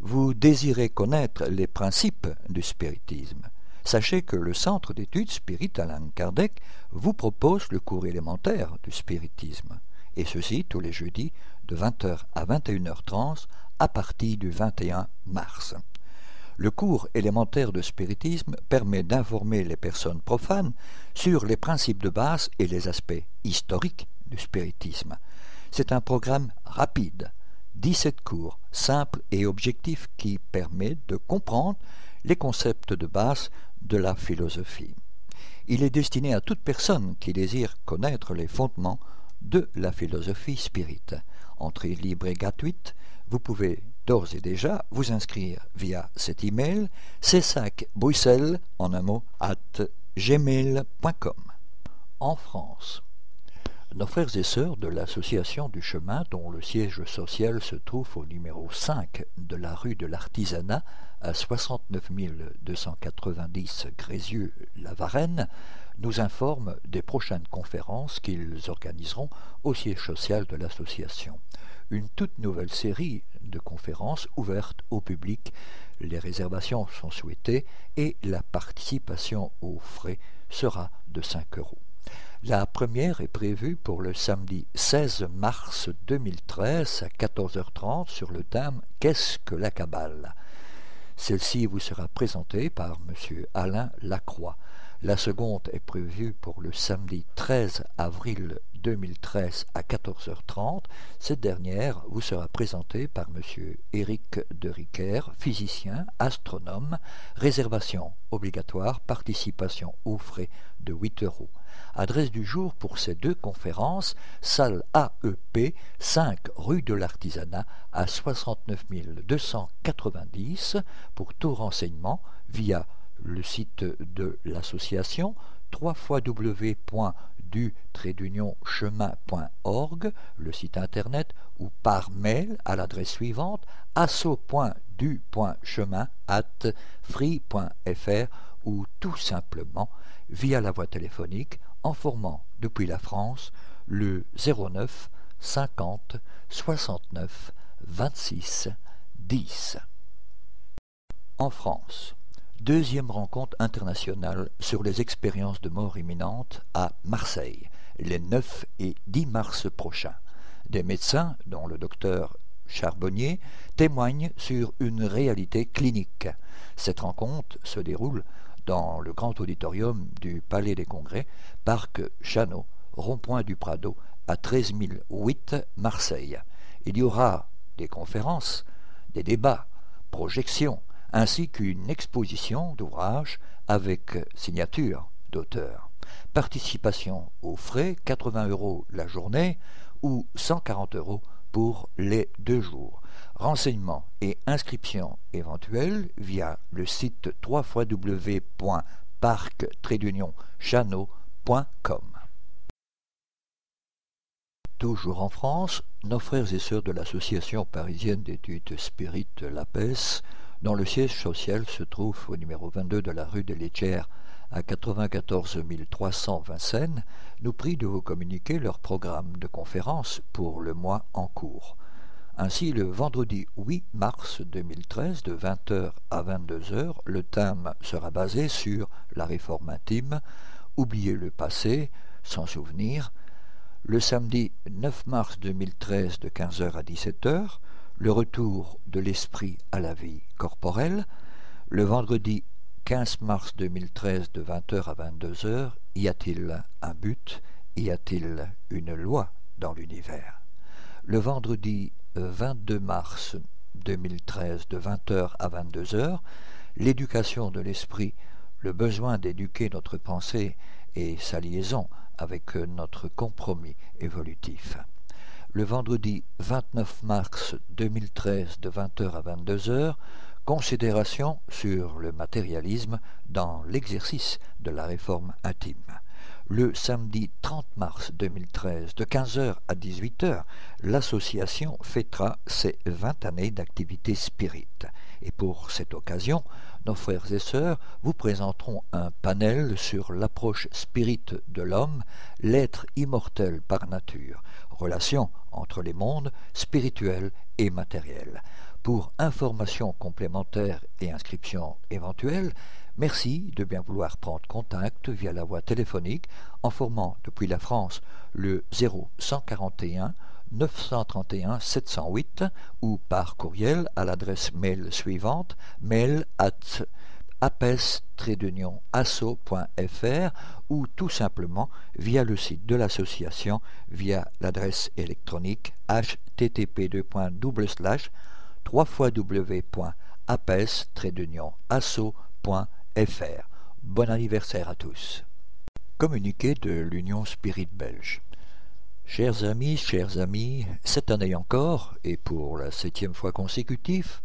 Vous désirez connaître les principes du spiritisme Sachez que le Centre d'études Spirit Alain Kardec vous propose le cours élémentaire du spiritisme, et ceci tous les jeudis de 20h à 21h30 à partir du 21 mars. Le cours élémentaire de spiritisme permet d'informer les personnes profanes sur les principes de base et les aspects historiques du spiritisme. C'est un programme rapide, 17 cours, simples et objectifs qui permet de comprendre les concepts de base de la philosophie. Il est destiné à toute personne qui désire connaître les fondements de la philosophie spirite. Entrée libre et gratuite, vous pouvez d'ores et déjà vous inscrire via cet email en un mot at gmail.com. En France, nos frères et sœurs de l'Association du chemin, dont le siège social se trouve au numéro 5 de la rue de l'Artisanat, à 69 290 Grézieux-la Varenne, nous informent des prochaines conférences qu'ils organiseront au siège social de l'association. Une toute nouvelle série de conférences ouvertes au public. Les réservations sont souhaitées et la participation aux frais sera de 5 euros. La première est prévue pour le samedi 16 mars 2013 à 14h30 sur le thème Qu'est-ce que la Kabbale Celle-ci vous sera présentée par M. Alain Lacroix. La seconde est prévue pour le samedi 13 avril 2013 à 14h30. Cette dernière vous sera présentée par M. Éric de Riquer, physicien, astronome. Réservation obligatoire, participation aux frais de 8 euros. Adresse du jour pour ces deux conférences, salle AEP, 5 rue de l'Artisanat, à 69 290. Pour tout renseignement, via le site de l'association, www.du-chemin.org, le site internet, ou par mail à l'adresse suivante asso.du.chemin at free.fr ou tout simplement via la voie téléphonique en formant depuis la France le 09 50 69 26 10. En France, deuxième rencontre internationale sur les expériences de mort imminente à Marseille, les 9 et 10 mars prochains. Des médecins, dont le docteur Charbonnier, témoignent sur une réalité clinique. Cette rencontre se déroule dans le grand auditorium du Palais des Congrès, parc Chanot, rond-point du Prado, à 13 008 Marseille. Il y aura des conférences, des débats, projections, ainsi qu'une exposition d'ouvrages avec signature d'auteur. Participation aux frais, 80 euros la journée ou 140 euros pour les deux jours. Renseignements et inscriptions éventuelles via le site www.parc-chano.com. Toujours en France, nos frères et sœurs de l'Association parisienne d'études spirites LAPES, dont le siège social se trouve au numéro 22 de la rue des Létières à 94 300 Vincennes, nous prient de vous communiquer leur programme de conférences pour le mois en cours. Ainsi, le vendredi 8 mars 2013, de 20h à 22h, le thème sera basé sur la réforme intime, oublier le passé, sans souvenir. Le samedi 9 mars 2013, de 15h à 17h, le retour de l'esprit à la vie corporelle. Le vendredi 15 mars 2013, de 20h à 22h, y a-t-il un but? Y a-t-il une loi dans l'univers? Le vendredi 22 mars 2013 de 20h à 22h, l'éducation de l'esprit, le besoin d'éduquer notre pensée et sa liaison avec notre compromis évolutif. Le vendredi 29 mars 2013 de 20h à 22h, considération sur le matérialisme dans l'exercice de la réforme intime le samedi 30 mars 2013, de 15h à 18h, l'association fêtera ses 20 années d'activité spirit. Et pour cette occasion, nos frères et sœurs vous présenteront un panel sur l'approche spirit de l'homme, l'être immortel par nature, relation entre les mondes spirituel et matériel. Pour informations complémentaires et inscriptions éventuelles, Merci de bien vouloir prendre contact via la voie téléphonique en formant depuis la France le 0141 931 708 ou par courriel à l'adresse mail suivante mail at apes-asso.fr ou tout simplement via le site de l'association via l'adresse électronique http www.apes-asso.fr fr. Bon anniversaire à tous. Communiqué de l'Union Spirit Belge. Chers amis, chers amis, cette année encore, et pour la septième fois consécutive,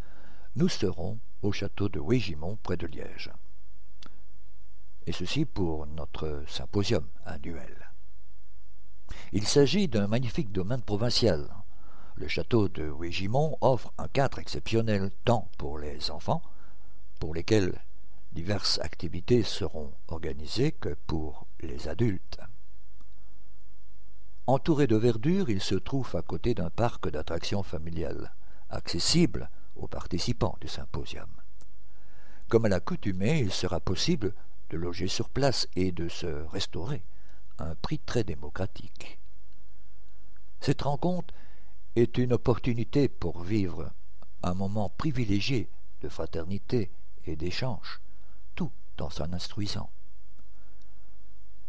nous serons au château de Wégimont près de Liège. Et ceci pour notre symposium annuel. Il s'agit d'un magnifique domaine provincial. Le château de Wégimont offre un cadre exceptionnel tant pour les enfants, pour lesquels diverses activités seront organisées, que pour les adultes. Entouré de verdure, il se trouve à côté d'un parc d'attractions familiales, accessible aux participants du symposium. Comme à l'accoutumée, il sera possible de loger sur place et de se restaurer à un prix très démocratique. Cette rencontre est une opportunité pour vivre un moment privilégié de fraternité et d'échange, tout en s'en instruisant.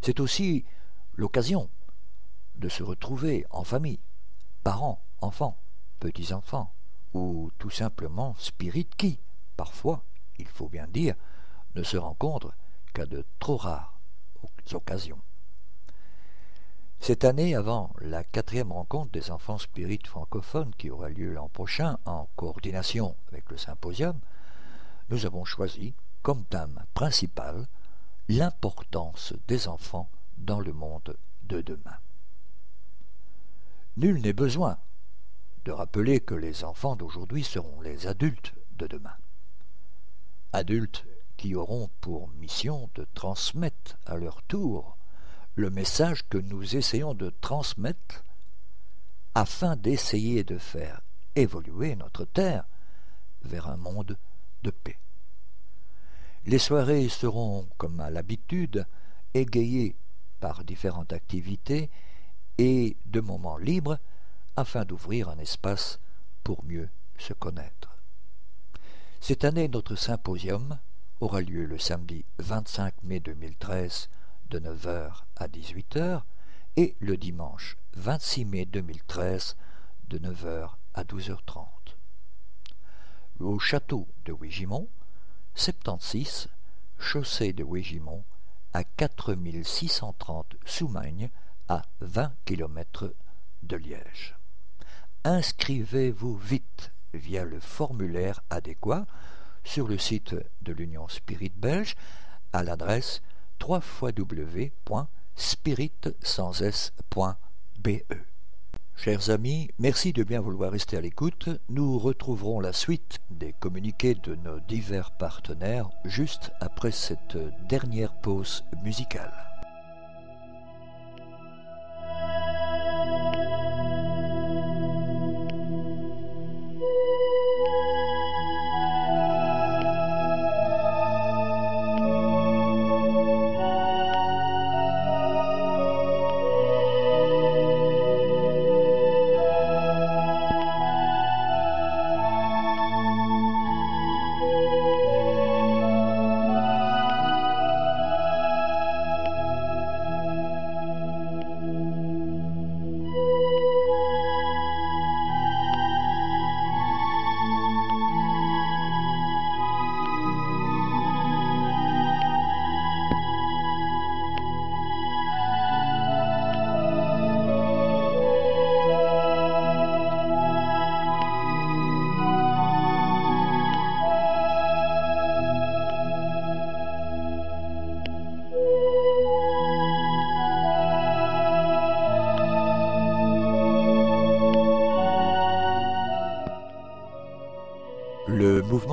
C'est aussi l'occasion de se retrouver en famille, parents, enfants, petits-enfants, ou tout simplement spirites qui, parfois, il faut bien dire, ne se rencontrent qu'à de trop rares occasions. Cette année, avant la quatrième rencontre des enfants spirites francophones qui aura lieu l'an prochain en coordination avec le symposium, nous avons choisi comme thème principal l'importance des enfants dans le monde de demain. Nul n'est besoin rappeler que les enfants d'aujourd'hui seront les adultes de demain. Adultes qui auront pour mission de transmettre à leur tour le message que nous essayons de transmettre afin d'essayer de faire évoluer notre Terre vers un monde de paix. Les soirées seront, comme à l'habitude, égayées par différentes activités et de moments libres afin d'ouvrir un espace pour mieux se connaître. Cette année, notre symposium aura lieu le samedi 25 mai 2013 de 9h à 18h et le dimanche 26 mai 2013 de 9h à 12h30. Au château de Wégimont, 76, chaussée de Wégimont, à 4630 Soumagne, à 20 km de Liège. Inscrivez-vous vite via le formulaire adéquat sur le site de l'Union Spirit Belge à l'adresse www.spirit.be. Chers amis, merci de bien vouloir rester à l'écoute. Nous retrouverons la suite des communiqués de nos divers partenaires juste après cette dernière pause musicale.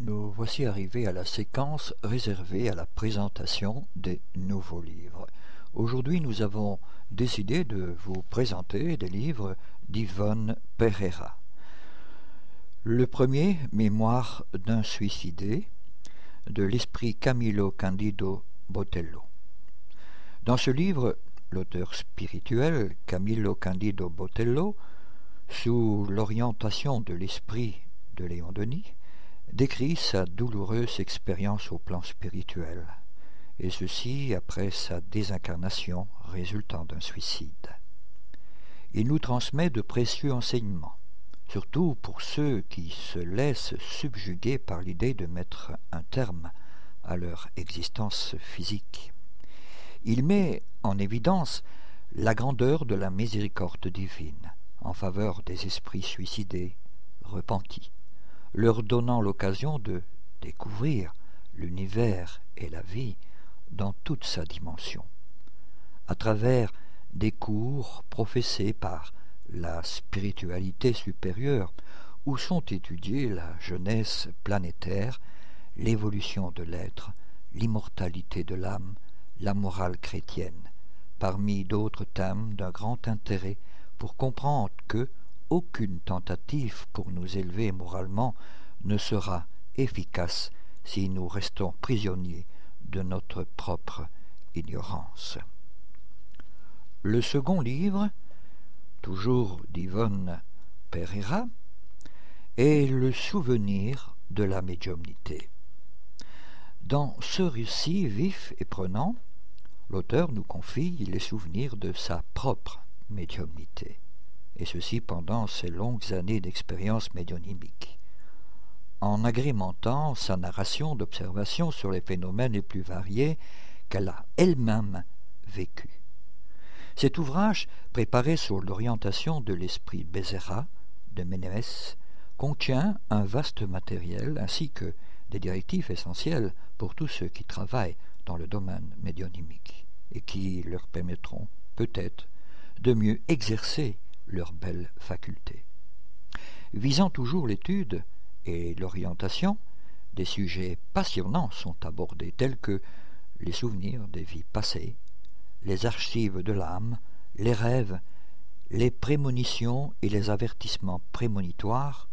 Nous voici arrivés à la séquence réservée à la présentation des nouveaux livres. Aujourd'hui, nous avons décidé de vous présenter des livres d'Yvonne Pereira. Le premier, Mémoire d'un suicidé, de l'esprit Camillo Candido Botello. Dans ce livre, l'auteur spirituel Camillo Candido Botello, sous l'orientation de l'esprit de Léon Denis, décrit sa douloureuse expérience au plan spirituel, et ceci après sa désincarnation résultant d'un suicide. Il nous transmet de précieux enseignements surtout pour ceux qui se laissent subjuguer par l'idée de mettre un terme à leur existence physique. Il met en évidence la grandeur de la miséricorde divine en faveur des esprits suicidés, repentis, leur donnant l'occasion de découvrir l'univers et la vie dans toute sa dimension, à travers des cours professés par la spiritualité supérieure, où sont étudiées la jeunesse planétaire, l'évolution de l'être, l'immortalité de l'âme, la morale chrétienne, parmi d'autres thèmes d'un grand intérêt pour comprendre que aucune tentative pour nous élever moralement ne sera efficace si nous restons prisonniers de notre propre ignorance. Le second livre, toujours d'Yvonne Pereira, est le souvenir de la médiumnité. Dans ce récit vif et prenant, l'auteur nous confie les souvenirs de sa propre médiumnité, et ceci pendant ses longues années d'expérience médiumnique, en agrémentant sa narration d'observations sur les phénomènes les plus variés qu'elle a elle-même vécus. Cet ouvrage, préparé sur l'orientation de l'esprit Bézéra de Ménémès, contient un vaste matériel ainsi que des directives essentielles pour tous ceux qui travaillent dans le domaine médionymique et qui leur permettront peut-être de mieux exercer leurs belles facultés. Visant toujours l'étude et l'orientation, des sujets passionnants sont abordés tels que les souvenirs des vies passées, les archives de l'âme, les rêves, les prémonitions et les avertissements prémonitoires,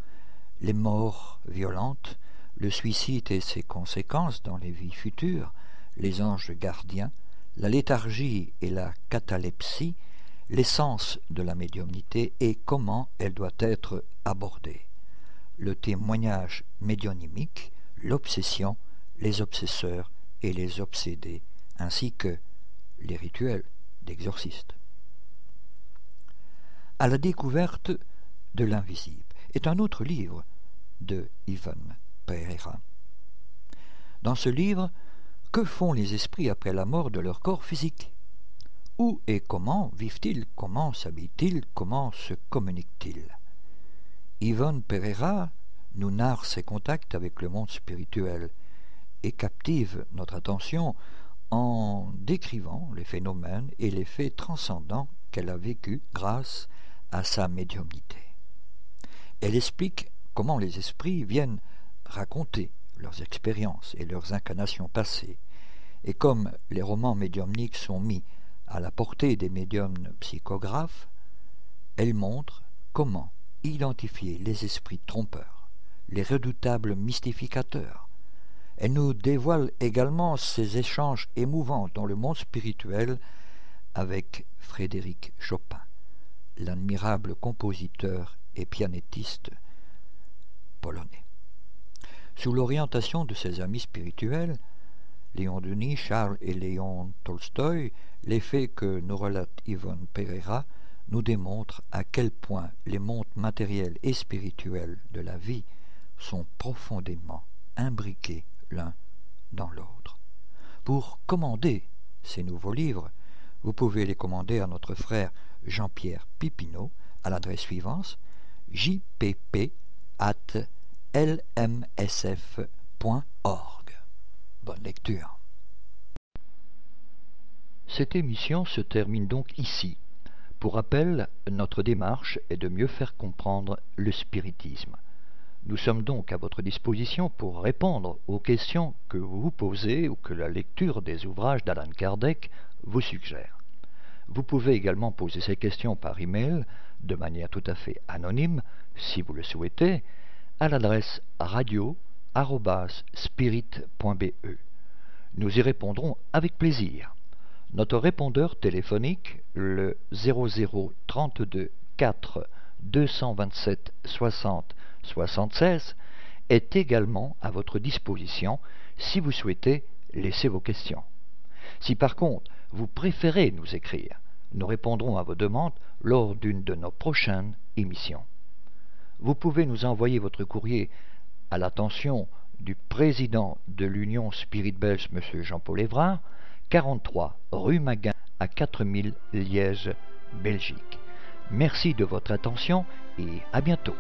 les morts violentes, le suicide et ses conséquences dans les vies futures, les anges gardiens, la léthargie et la catalepsie, l'essence de la médiumnité et comment elle doit être abordée, le témoignage médionymique, l'obsession, les obsesseurs et les obsédés, ainsi que les rituels d'exorcistes. À la découverte de l'invisible est un autre livre de Ivan Pereira. Dans ce livre, que font les esprits après la mort de leur corps physique? Où et comment vivent-ils? Comment s'habillent-ils? Comment se communiquent-ils? Ivan Pereira nous narre ses contacts avec le monde spirituel et captive notre attention en décrivant les phénomènes et les faits transcendants qu'elle a vécus grâce à sa médiumnité. Elle explique comment les esprits viennent raconter leurs expériences et leurs incarnations passées, et comme les romans médiumniques sont mis à la portée des médiums psychographes, elle montre comment identifier les esprits trompeurs, les redoutables mystificateurs, elle nous dévoile également ses échanges émouvants dans le monde spirituel avec Frédéric Chopin, l'admirable compositeur et pianettiste polonais. Sous l'orientation de ses amis spirituels, Léon Denis, Charles et Léon Tolstoï, les faits que nous relate Yvonne Pereira nous démontrent à quel point les mondes matériels et spirituels de la vie sont profondément imbriqués l'un dans l'autre. Pour commander ces nouveaux livres, vous pouvez les commander à notre frère Jean-Pierre Pipineau à l'adresse suivante jpp at lmsf.org. Bonne lecture. Cette émission se termine donc ici. Pour rappel, notre démarche est de mieux faire comprendre le spiritisme. Nous sommes donc à votre disposition pour répondre aux questions que vous vous posez ou que la lecture des ouvrages d'Alan Kardec vous suggère. Vous pouvez également poser ces questions par email de manière tout à fait anonyme, si vous le souhaitez, à l'adresse radio-spirit.be. Nous y répondrons avec plaisir. Notre répondeur téléphonique, le 0032 4 227 60 76, est également à votre disposition si vous souhaitez laisser vos questions. Si par contre vous préférez nous écrire, nous répondrons à vos demandes lors d'une de nos prochaines émissions. Vous pouvez nous envoyer votre courrier à l'attention du président de l'Union Spirit Belge, M. Jean-Paul Évrard, 43 rue Maguin à 4000 Liège, Belgique. Merci de votre attention et à bientôt.